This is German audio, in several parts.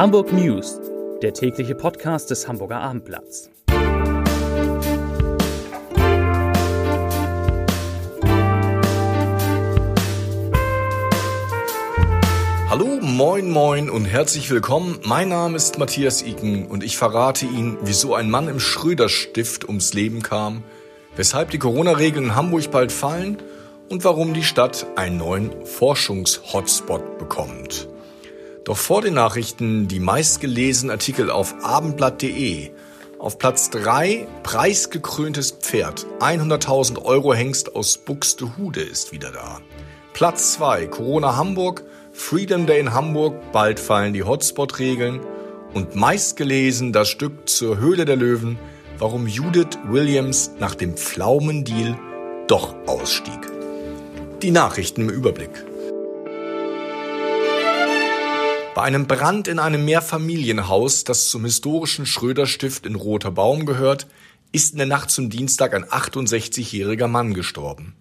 Hamburg News, der tägliche Podcast des Hamburger Abendblatts. Hallo, moin, moin und herzlich willkommen. Mein Name ist Matthias Iken und ich verrate Ihnen, wieso ein Mann im Schröder-Stift ums Leben kam, weshalb die Corona-Regeln in Hamburg bald fallen und warum die Stadt einen neuen Forschungs-Hotspot bekommt. Doch vor den Nachrichten die meistgelesenen Artikel auf abendblatt.de. Auf Platz 3 preisgekröntes Pferd. 100.000 Euro Hengst aus Buxtehude ist wieder da. Platz 2 Corona Hamburg. Freedom Day in Hamburg. Bald fallen die Hotspot-Regeln. Und meistgelesen das Stück zur Höhle der Löwen. Warum Judith Williams nach dem Pflaumendeal doch ausstieg. Die Nachrichten im Überblick. Bei einem Brand in einem Mehrfamilienhaus, das zum historischen Schröder-Stift in Roter Baum gehört, ist in der Nacht zum Dienstag ein 68-jähriger Mann gestorben.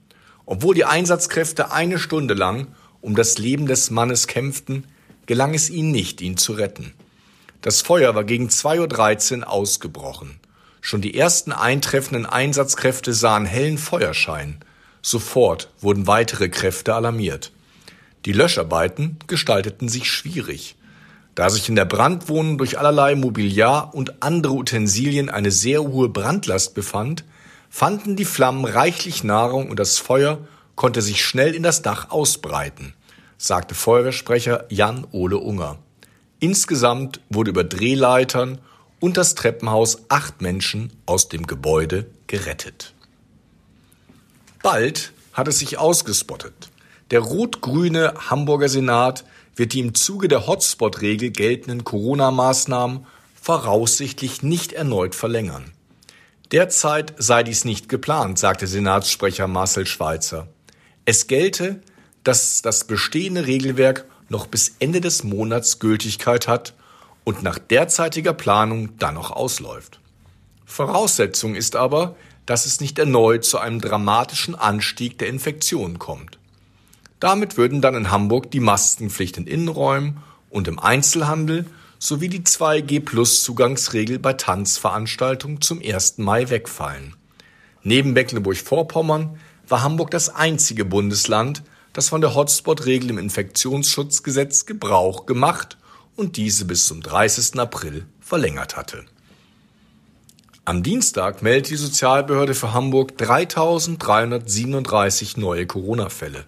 Obwohl die Einsatzkräfte eine Stunde lang um das Leben des Mannes kämpften, gelang es ihnen nicht, ihn zu retten. Das Feuer war gegen 2.13 Uhr ausgebrochen. Schon die ersten eintreffenden Einsatzkräfte sahen hellen Feuerschein. Sofort wurden weitere Kräfte alarmiert. Die Löscharbeiten gestalteten sich schwierig. Da sich in der Brandwohnung durch allerlei Mobiliar und andere Utensilien eine sehr hohe Brandlast befand, fanden die Flammen reichlich Nahrung und das Feuer konnte sich schnell in das Dach ausbreiten, sagte Feuerwehrsprecher Jan Ole Unger. Insgesamt wurde über Drehleitern und das Treppenhaus acht Menschen aus dem Gebäude gerettet. Bald hat es sich ausgespottet. Der rot-grüne Hamburger Senat wird die im Zuge der Hotspot-Regel geltenden Corona-Maßnahmen voraussichtlich nicht erneut verlängern. Derzeit sei dies nicht geplant, sagte Senatssprecher Marcel Schweitzer. Es gelte, dass das bestehende Regelwerk noch bis Ende des Monats Gültigkeit hat und nach derzeitiger Planung dann noch ausläuft. Voraussetzung ist aber, dass es nicht erneut zu einem dramatischen Anstieg der Infektionen kommt. Damit würden dann in Hamburg die Maskenpflicht in Innenräumen und im Einzelhandel sowie die 2G-Plus-Zugangsregel bei Tanzveranstaltungen zum 1. Mai wegfallen. Neben Mecklenburg-Vorpommern war Hamburg das einzige Bundesland, das von der Hotspot-Regel im Infektionsschutzgesetz Gebrauch gemacht und diese bis zum 30. April verlängert hatte. Am Dienstag meldet die Sozialbehörde für Hamburg 3337 neue Corona-Fälle.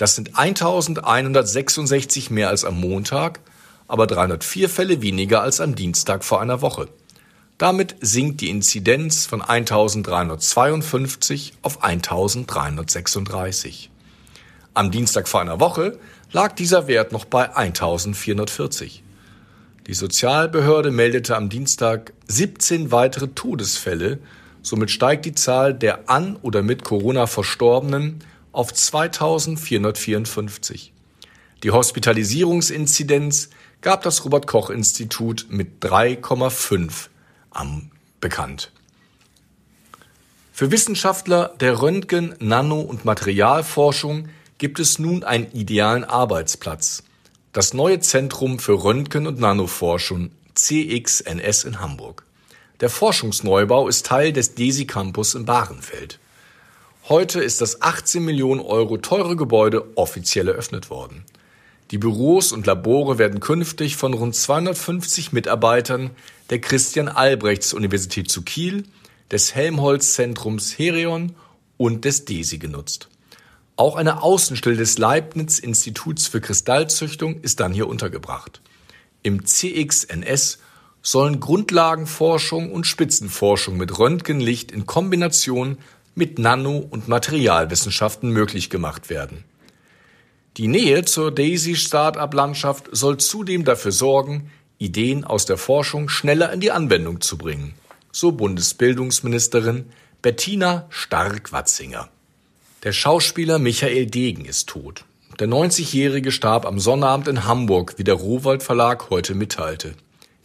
Das sind 1166 mehr als am Montag, aber 304 Fälle weniger als am Dienstag vor einer Woche. Damit sinkt die Inzidenz von 1352 auf 1336. Am Dienstag vor einer Woche lag dieser Wert noch bei 1440. Die Sozialbehörde meldete am Dienstag 17 weitere Todesfälle, somit steigt die Zahl der an oder mit Corona Verstorbenen auf 2454. Die Hospitalisierungsinzidenz gab das Robert Koch Institut mit 3,5 am bekannt. Für Wissenschaftler der Röntgen-, Nano- und Materialforschung gibt es nun einen idealen Arbeitsplatz. Das neue Zentrum für Röntgen- und Nanoforschung CXNS in Hamburg. Der Forschungsneubau ist Teil des DESI Campus in Bahrenfeld. Heute ist das 18 Millionen Euro teure Gebäude offiziell eröffnet worden. Die Büros und Labore werden künftig von rund 250 Mitarbeitern der Christian Albrechts Universität zu Kiel, des Helmholtz Zentrums Herion und des DESI genutzt. Auch eine Außenstelle des Leibniz Instituts für Kristallzüchtung ist dann hier untergebracht. Im CXNS sollen Grundlagenforschung und Spitzenforschung mit Röntgenlicht in Kombination mit Nano- und Materialwissenschaften möglich gemacht werden. Die Nähe zur Daisy-Startup-Landschaft soll zudem dafür sorgen, Ideen aus der Forschung schneller in die Anwendung zu bringen, so Bundesbildungsministerin Bettina Stark-Watzinger. Der Schauspieler Michael Degen ist tot. Der 90-Jährige starb am Sonnabend in Hamburg, wie der Rowold Verlag heute mitteilte.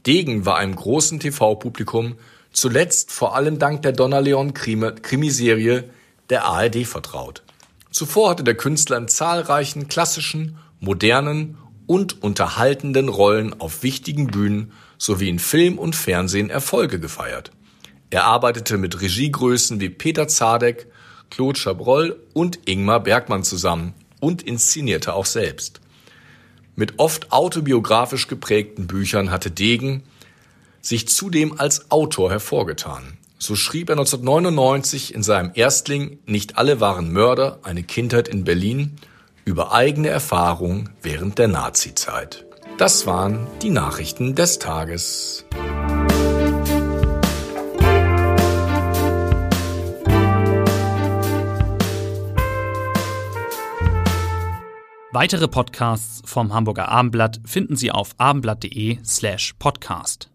Degen war einem großen TV-Publikum zuletzt vor allem dank der Donnerleon-Krimiserie der ARD vertraut. Zuvor hatte der Künstler in zahlreichen klassischen, modernen und unterhaltenden Rollen auf wichtigen Bühnen sowie in Film und Fernsehen Erfolge gefeiert. Er arbeitete mit Regiegrößen wie Peter Zadek, Claude Chabrol und Ingmar Bergmann zusammen und inszenierte auch selbst. Mit oft autobiografisch geprägten Büchern hatte Degen sich zudem als Autor hervorgetan. So schrieb er 1999 in seinem Erstling Nicht alle waren Mörder, eine Kindheit in Berlin über eigene Erfahrungen während der Nazizeit. Das waren die Nachrichten des Tages. Weitere Podcasts vom Hamburger Abendblatt finden Sie auf abendblatt.de slash podcast.